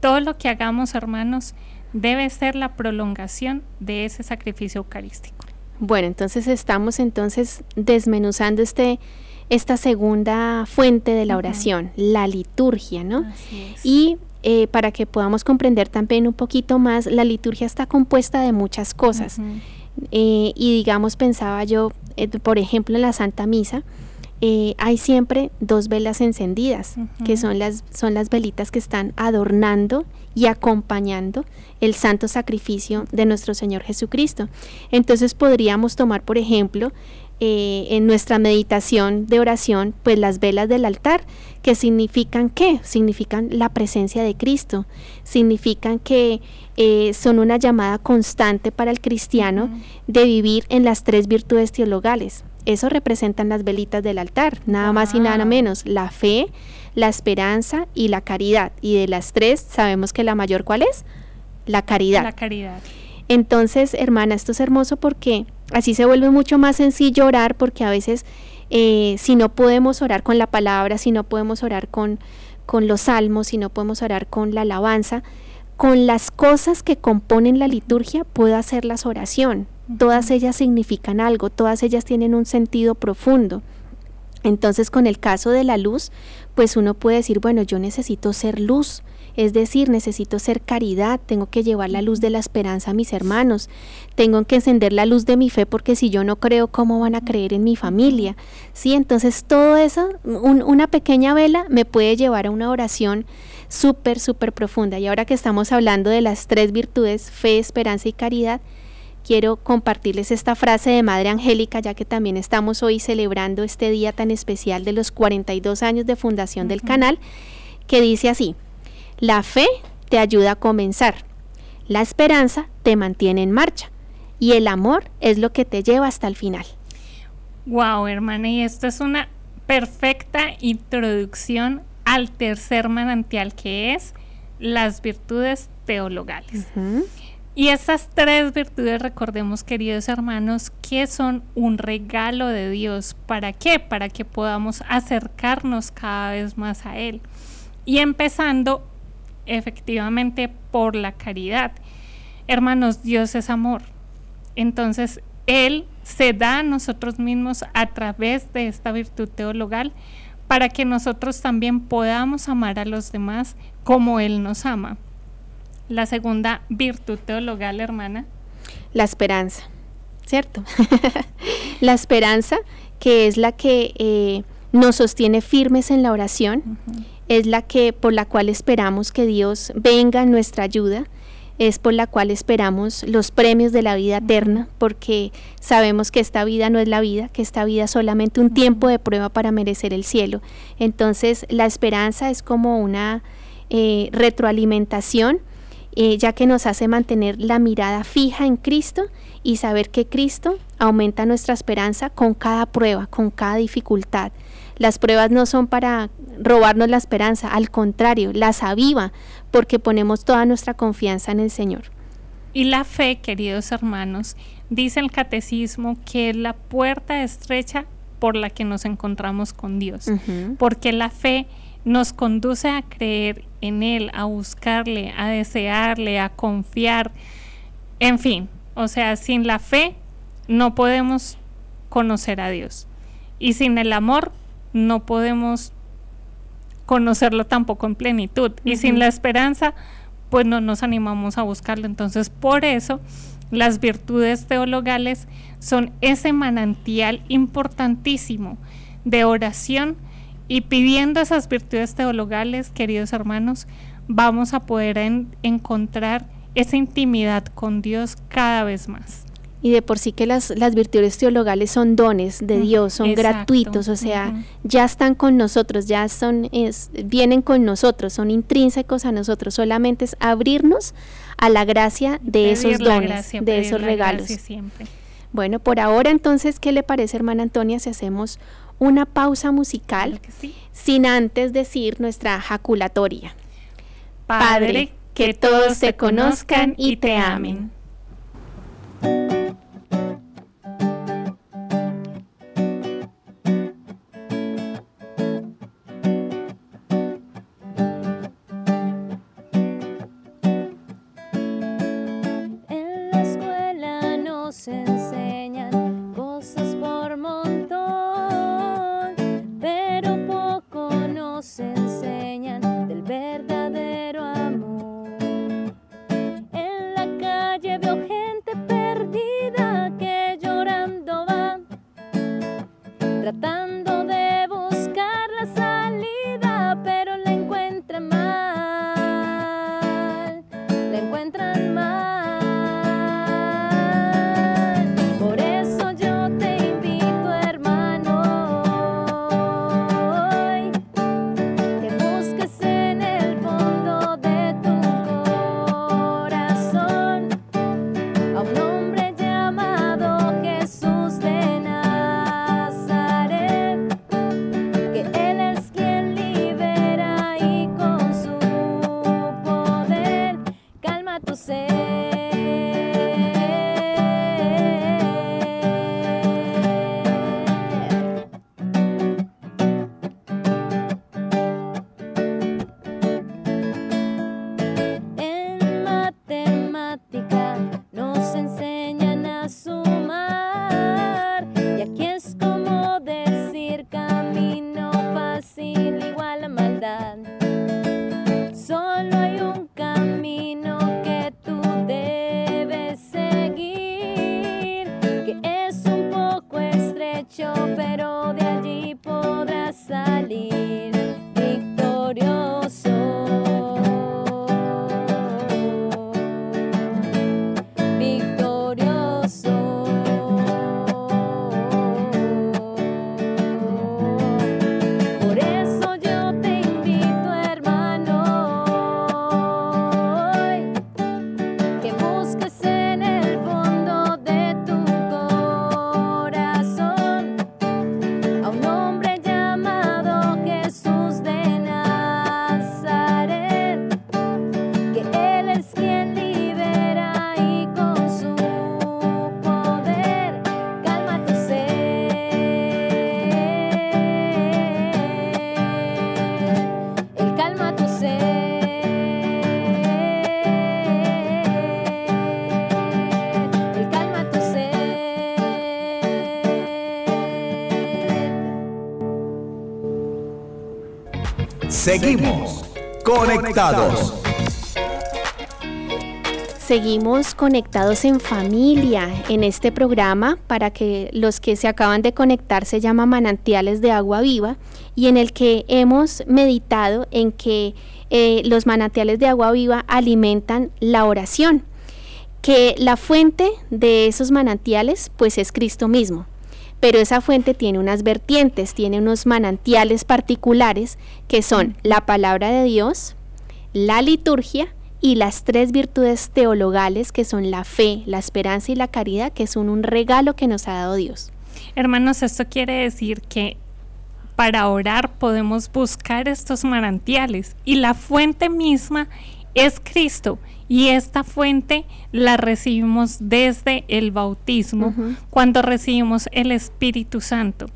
Todo lo que hagamos, hermanos, debe ser la prolongación de ese sacrificio eucarístico. Bueno, entonces estamos entonces desmenuzando este esta segunda fuente de la oración, la liturgia, ¿no? Y eh, para que podamos comprender también un poquito más, la liturgia está compuesta de muchas cosas. Eh, y digamos, pensaba yo, eh, por ejemplo, en la Santa Misa, hay siempre dos velas encendidas, que son las, son las velitas que están adornando y acompañando el santo sacrificio de nuestro Señor Jesucristo. Entonces podríamos tomar, por ejemplo, eh, en nuestra meditación de oración, pues las velas del altar, que significan qué? Significan la presencia de Cristo, significan que eh, son una llamada constante para el cristiano de vivir en las tres virtudes teologales. Eso representan las velitas del altar, nada más y nada menos, la fe, la esperanza y la caridad. Y de las tres, sabemos que la mayor, ¿cuál es? La caridad. La caridad. Entonces, hermana, esto es hermoso porque así se vuelve mucho más sencillo orar porque a veces eh, si no podemos orar con la palabra, si no podemos orar con, con los salmos, si no podemos orar con la alabanza, con las cosas que componen la liturgia puedo hacerlas oración. Todas ellas significan algo, todas ellas tienen un sentido profundo. Entonces, con el caso de la luz, pues uno puede decir, bueno, yo necesito ser luz, es decir, necesito ser caridad, tengo que llevar la luz de la esperanza a mis hermanos, tengo que encender la luz de mi fe porque si yo no creo, ¿cómo van a creer en mi familia? Sí, entonces todo eso, una pequeña vela me puede llevar a una oración súper, súper profunda. Y ahora que estamos hablando de las tres virtudes, fe, esperanza y caridad, quiero compartirles esta frase de Madre Angélica, ya que también estamos hoy celebrando este día tan especial de los 42 años de fundación del canal, que dice así, la fe te ayuda a comenzar, la esperanza te mantiene en marcha y el amor es lo que te lleva hasta el final. Wow, hermana, y esto es una perfecta introducción al tercer manantial que es las virtudes teologales. Y estas tres virtudes, recordemos queridos hermanos, que son un regalo de Dios. ¿Para qué? Para que podamos acercarnos cada vez más a Él. Y empezando efectivamente por la caridad. Hermanos, Dios es amor. Entonces, Él se da a nosotros mismos a través de esta virtud teologal para que nosotros también podamos amar a los demás como Él nos ama. La segunda virtud teologal, hermana. La esperanza, ¿cierto? <laughs> la esperanza que es la que eh, nos sostiene firmes en la oración es la que por la cual esperamos que Dios venga en nuestra ayuda, es por la cual esperamos los premios de la vida eterna, porque sabemos que esta vida no es la vida, que esta vida es solamente un tiempo de prueba para merecer el cielo. Entonces la esperanza es como una eh, retroalimentación, eh, ya que nos hace mantener la mirada fija en Cristo y saber que Cristo aumenta nuestra esperanza con cada prueba, con cada dificultad. Las pruebas no son para robarnos la esperanza, al contrario, las aviva porque ponemos toda nuestra confianza en el Señor. Y la fe, queridos hermanos, dice el catecismo que es la puerta estrecha por la que nos encontramos con Dios, porque la fe nos conduce a creer en Él, a buscarle, a desearle, a confiar, en fin, o sea, sin la fe no podemos conocer a Dios y sin el amor no podemos conocerlo tampoco en plenitud. Y sin la esperanza, pues no nos animamos a buscarlo. Entonces, por eso, las virtudes teologales son ese manantial importantísimo de oración y pidiendo esas virtudes teologales, queridos hermanos, vamos a poder encontrar esa intimidad con Dios cada vez más. Y de por sí que las, las virtudes teologales son dones de Dios, son gratuitos, o sea, ya están con nosotros, ya son, es, vienen con nosotros, son intrínsecos a nosotros, solamente es abrirnos a la gracia de esos dones, de esos regalos. Bueno, por ahora entonces, ¿qué le parece, hermana Antonia, si hacemos una pausa musical sin antes decir nuestra jaculatoria? Padre, que todos te conozcan y te amen. tratando. Seguimos conectados. Seguimos conectados en familia en este programa para que los que se acaban de conectar se llama Manantiales de Agua Viva y en el que hemos meditado en que eh, los manantiales de agua viva alimentan la oración, que la fuente de esos manantiales pues es Cristo mismo pero esa fuente tiene unas vertientes, tiene unos manantiales particulares que son la palabra de Dios, la liturgia y las tres virtudes teologales que son la fe, la esperanza y la caridad, que son un regalo que nos ha dado Dios. Hermanos, esto quiere decir que para orar podemos buscar estos manantiales y la fuente misma es Cristo y esta fuente la recibimos desde el bautismo, cuando recibimos el Espíritu Santo.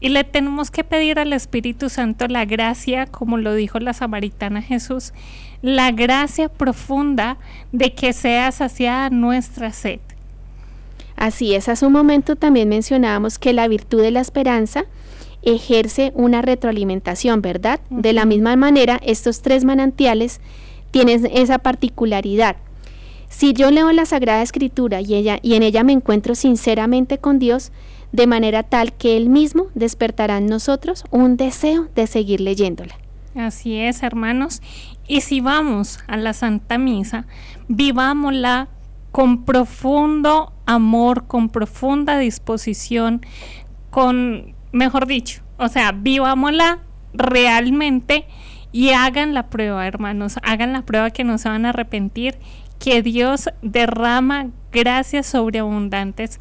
Y le tenemos que pedir al Espíritu Santo la gracia, como lo dijo la samaritana Jesús, la gracia profunda de que sea saciada nuestra sed. Así es, hace un momento también mencionábamos que la virtud de la esperanza ejerce una retroalimentación, ¿verdad? De la misma manera, estos tres manantiales tienes esa particularidad. Si yo leo la Sagrada Escritura y, ella, y en ella me encuentro sinceramente con Dios, de manera tal que Él mismo despertará en nosotros un deseo de seguir leyéndola. Así es, hermanos. Y si vamos a la Santa Misa, vivámosla con profundo amor, con profunda disposición, con, mejor dicho, o sea, vivámosla realmente y hagan la prueba, hermanos, hagan la prueba que no se van a arrepentir, que Dios derrama gracias sobreabundantes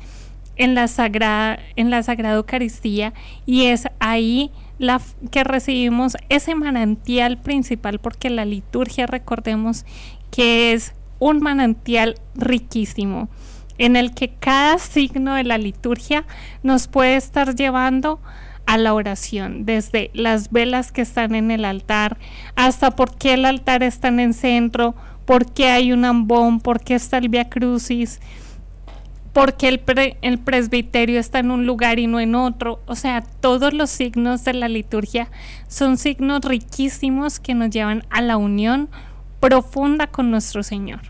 en la sagrada en la sagrada Eucaristía. Y es ahí la que recibimos ese manantial principal porque la liturgia recordemos que es un manantial riquísimo en el que cada signo de la liturgia nos puede estar llevando a la oración, desde las velas que están en el altar, hasta por qué el altar está en el centro, por qué hay un ambón, por qué está el Via Crucis, por qué el, el presbiterio está en un lugar y no en otro. O sea, todos los signos de la liturgia son signos riquísimos que nos llevan a la unión profunda con nuestro Señor.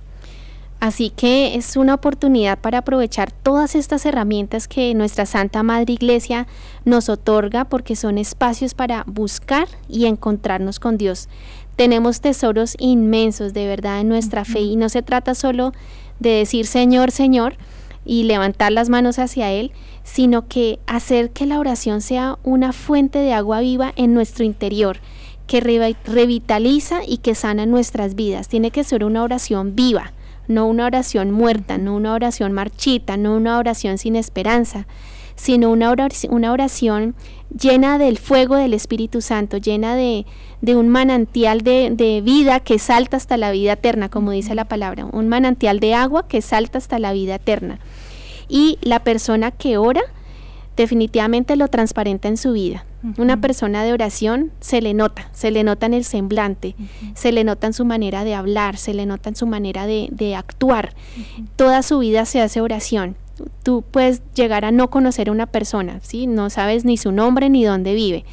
Así que es una oportunidad para aprovechar todas estas herramientas que nuestra Santa Madre Iglesia nos otorga porque son espacios para buscar y encontrarnos con Dios. Tenemos tesoros inmensos de verdad en nuestra fe y no se trata solo de decir Señor, Señor y levantar las manos hacia Él, sino que hacer que la oración sea una fuente de agua viva en nuestro interior que revitaliza y que sana nuestras vidas. Tiene que ser una oración viva no una oración muerta, no una oración marchita, no una oración sin esperanza, sino una oración, una oración llena del fuego del Espíritu Santo, llena de, un manantial de, de, vida que salta hasta la vida eterna, como dice la palabra, un manantial de agua que salta hasta la vida eterna. Y la persona que ora definitivamente lo transparenta en su vida. Una persona de oración se le nota, se le nota en el semblante, se le nota en su manera de hablar, se le nota en su manera de, de actuar. Toda su vida se hace oración. Tú puedes llegar a no conocer a una persona, ¿sí? No sabes ni su nombre ni dónde vive,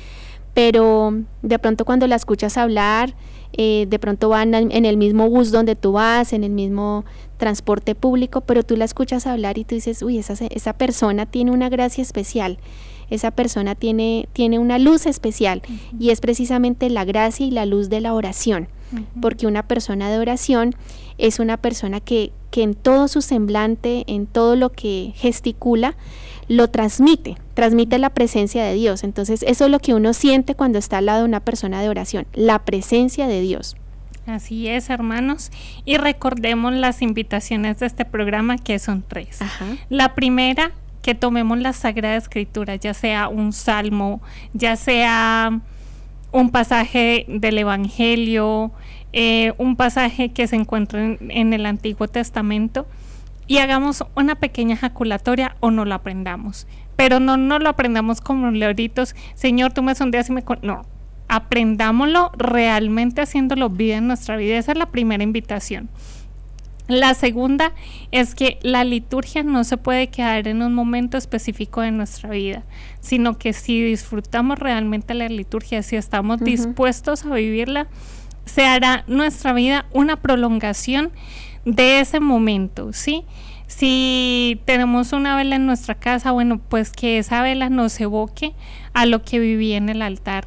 pero de pronto cuando la escuchas hablar, eh, de pronto van en el mismo bus donde tú vas, en el mismo transporte público, pero tú la escuchas hablar y tú dices, uy, esa, esa persona tiene una gracia especial. Esa persona tiene, tiene una luz especial y es precisamente la gracia y la luz de la oración, porque una persona de oración es una persona que, que en todo su semblante, en todo lo que gesticula, lo transmite, transmite la presencia de Dios. Entonces eso es lo que uno siente cuando está al lado de una persona de oración, la presencia de Dios. Así es, hermanos. Y recordemos las invitaciones de este programa, que son tres. La primera que tomemos la Sagrada Escritura, ya sea un salmo, ya sea un pasaje del Evangelio, eh, un pasaje que se encuentra en, el Antiguo Testamento, y hagamos una pequeña ejaculatoria o no lo aprendamos. Pero no, no lo aprendamos como leoritos, Señor, tú me sondeas y me... no, aprendámoslo realmente haciéndolo vida en nuestra vida. Esa es la primera invitación. La segunda es que la liturgia no se puede quedar en un momento específico de nuestra vida, sino que si disfrutamos realmente la liturgia, si estamos dispuestos a vivirla, se hará nuestra vida una prolongación de ese momento, ¿sí? Si tenemos una vela en nuestra casa, bueno, pues que esa vela nos evoque a lo que viví en el altar.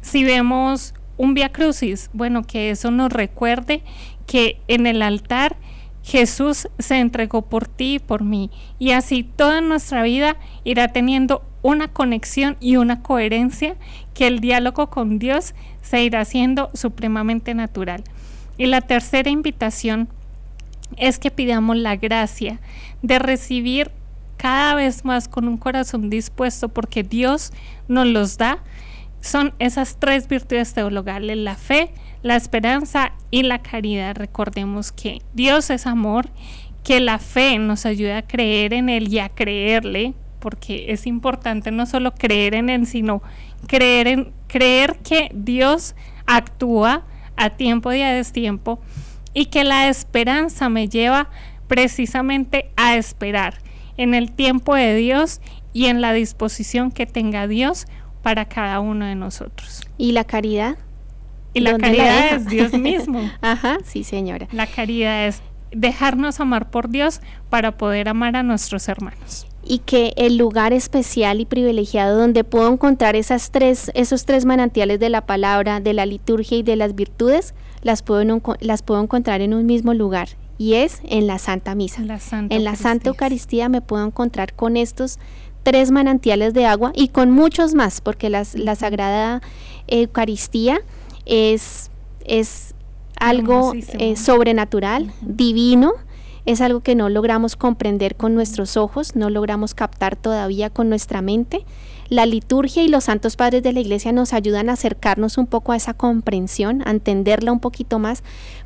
Si vemos un Via Crucis, bueno, que eso nos recuerde que en el altar Jesús se entregó por ti y por mí. Y así toda nuestra vida irá teniendo una conexión y una coherencia que el diálogo con Dios se irá haciendo supremamente natural. Y la tercera invitación es que pidamos la gracia de recibir cada vez más con un corazón dispuesto porque Dios nos los da. Son esas tres virtudes teologales, la fe, la esperanza y la caridad. Recordemos que Dios es amor, que la fe nos ayuda a creer en Él y a creerle, porque es importante no solo creer en Él, sino creer, en, creer que Dios actúa a tiempo y a destiempo y que la esperanza me lleva precisamente a esperar en el tiempo de Dios y en la disposición que tenga Dios para cada uno de nosotros. ¿Y la caridad? Y la caridad es Dios mismo. <laughs> Ajá, sí, señora. La caridad es dejarnos amar por Dios para poder amar a nuestros hermanos. Y que el lugar especial y privilegiado donde puedo encontrar esas tres, esos tres manantiales de la palabra, de la liturgia y de las virtudes, las puedo, las puedo encontrar en un mismo lugar. Y es en la Santa Misa. en la Santa Eucaristía me puedo encontrar con estos tres manantiales de agua y con muchos más, porque la Sagrada Eucaristía es, es algo eh, sobrenatural, divino, es algo que no logramos comprender con nuestros ojos, no logramos captar todavía con nuestra mente. La liturgia y los santos padres de la iglesia nos ayudan a acercarnos un poco a esa comprensión, a entenderla un poquito más,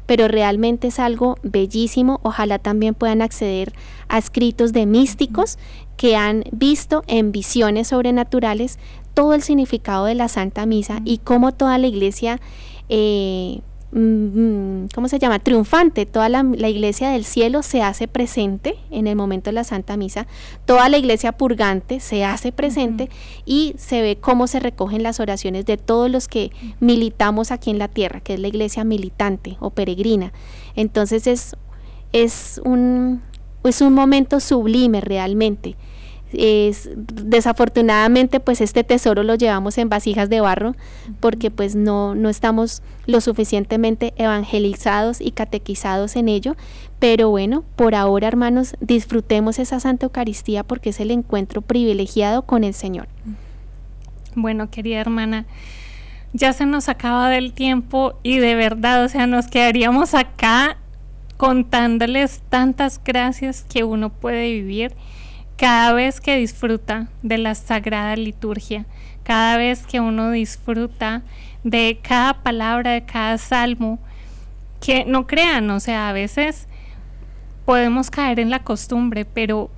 pero realmente es algo bellísimo. Ojalá también puedan acceder a escritos de místicos que han visto en visiones sobrenaturales todo el significado de la Santa Misa y cómo toda la iglesia, eh, ¿cómo se llama? Triunfante, toda la, iglesia del cielo se hace presente en el momento de la Santa Misa, toda la iglesia purgante se hace presente y se ve cómo se recogen las oraciones de todos los que militamos aquí en la tierra, que es la iglesia militante o peregrina. Entonces es es un, es un momento sublime realmente. Es, desafortunadamente pues este tesoro lo llevamos en vasijas de barro porque pues no, no estamos lo suficientemente evangelizados y catequizados en ello, pero bueno, por ahora hermanos disfrutemos esa Santa Eucaristía porque es el encuentro privilegiado con el Señor. Bueno, querida hermana, ya se nos acaba del tiempo y de verdad, o sea, nos quedaríamos acá contándoles tantas gracias que uno puede vivir cada vez que disfruta de la sagrada liturgia, cada vez que uno disfruta de cada palabra, de cada salmo, que no crean, o sea, a veces podemos caer en la costumbre, pero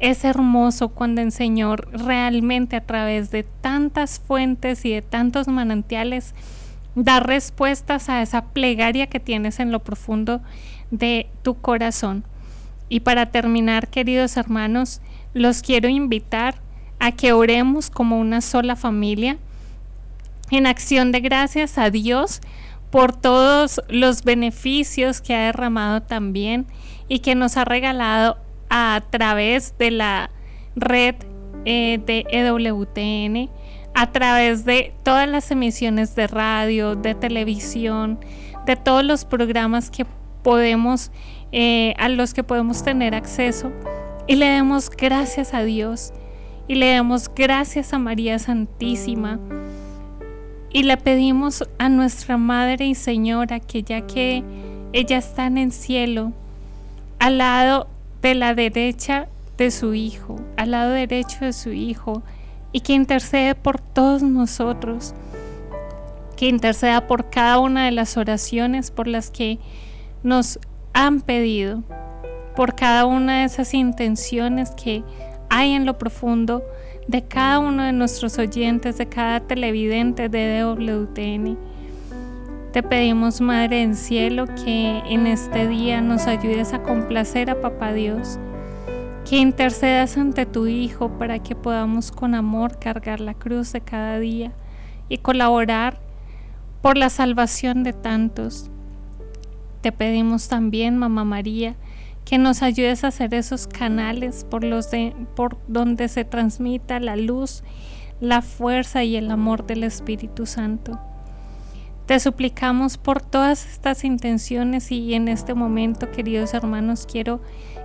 es hermoso cuando el Señor realmente a través de tantas fuentes y de tantos manantiales da respuestas a esa plegaria que tienes en lo profundo de tu corazón. Y para terminar, queridos hermanos, los quiero invitar a que oremos como una sola familia en acción de gracias a Dios por todos los beneficios que ha derramado también y que nos ha regalado a través de la red eh, de EWTN, a través de todas las emisiones de radio, de televisión, de todos los programas que podemos, eh, a los que podemos tener acceso. Y le demos gracias a Dios y le damos gracias a María Santísima. Y le pedimos a nuestra Madre y Señora que ya que ella está en el cielo, al lado de la derecha de su Hijo, al lado derecho de su Hijo, y que intercede por todos nosotros, que interceda por cada una de las oraciones por las que nos han pedido, por cada una de esas intenciones que hay en lo profundo de cada uno de nuestros oyentes, de cada televidente de WTN. Te pedimos, Madre en cielo, que en este día nos ayudes a complacer a Papá Dios, que intercedas ante tu Hijo para que podamos con amor cargar la cruz de cada día y colaborar por la salvación de tantos. Te pedimos también, Mamá María, que nos ayudes a hacer esos canales por, los de, por donde se transmita la luz, la fuerza y el amor del Espíritu Santo. Te suplicamos por todas estas intenciones y en este momento, queridos hermanos, quiero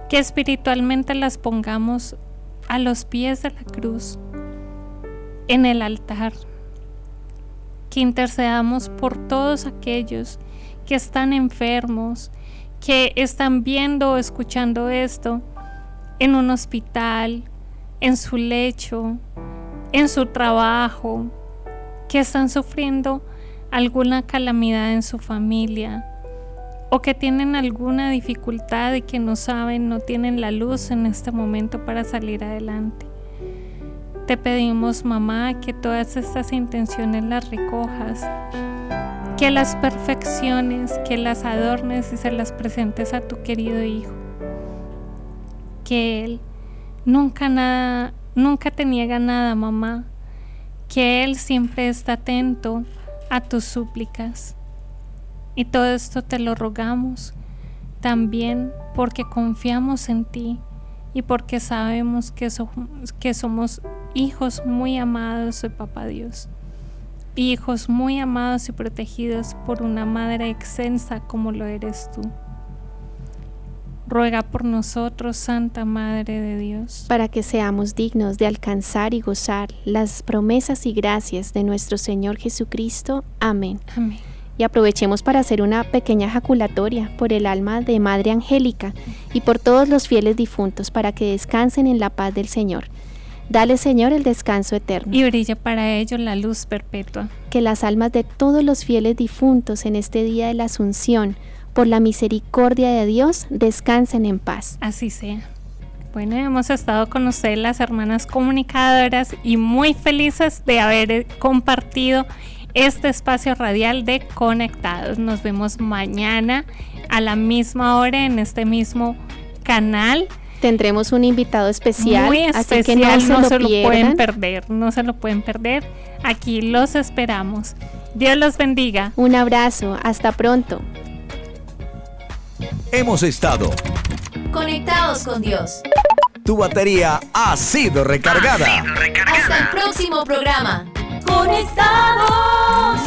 que espiritualmente las pongamos a los pies de la cruz, en el altar, que intercedamos por todos aquellos que están enfermos, que están viendo o escuchando esto en un hospital, en su lecho, en su trabajo, que están sufriendo alguna calamidad en su familia o que tienen alguna dificultad y que no saben, no tienen la luz en este momento para salir adelante. Te pedimos, mamá, que todas estas intenciones las recojas, que las perfecciones, que las adornes y se las presentes a tu querido hijo. Que él nunca nada, nunca te niega nada, mamá. Que él siempre está atento a tus súplicas. Y todo esto te lo rogamos también porque confiamos en ti y porque sabemos que, que somos hijos muy amados de Papá Dios. Hijos muy amados y protegidos por una madre extensa como lo eres tú. Ruega por nosotros, Santa Madre de Dios, para que seamos dignos de alcanzar y gozar las promesas y gracias de nuestro Señor Jesucristo. Amén. Amén. Y aprovechemos para hacer una pequeña jaculatoria por el alma de Madre Angélica y por todos los fieles difuntos para que descansen en la paz del Señor. Dale, Señor, el descanso eterno. Y brille para ellos la luz perpetua. Que las almas de todos los fieles difuntos en este día de la Asunción, por la misericordia de Dios, descansen en paz. Así sea. Bueno, hemos estado con ustedes las hermanas comunicadoras y muy felices de haber compartido este espacio radial de Conectados. Nos vemos mañana a la misma hora en este mismo canal. Tendremos un invitado especial, Muy especial, así que no se, no lo, se lo pueden perder, no se lo pueden perder. Aquí los esperamos. Dios los bendiga. Un abrazo, hasta pronto. Hemos estado. Conectados con Dios. Tu batería ha sido recargada. Hasta el próximo programa. Conectados.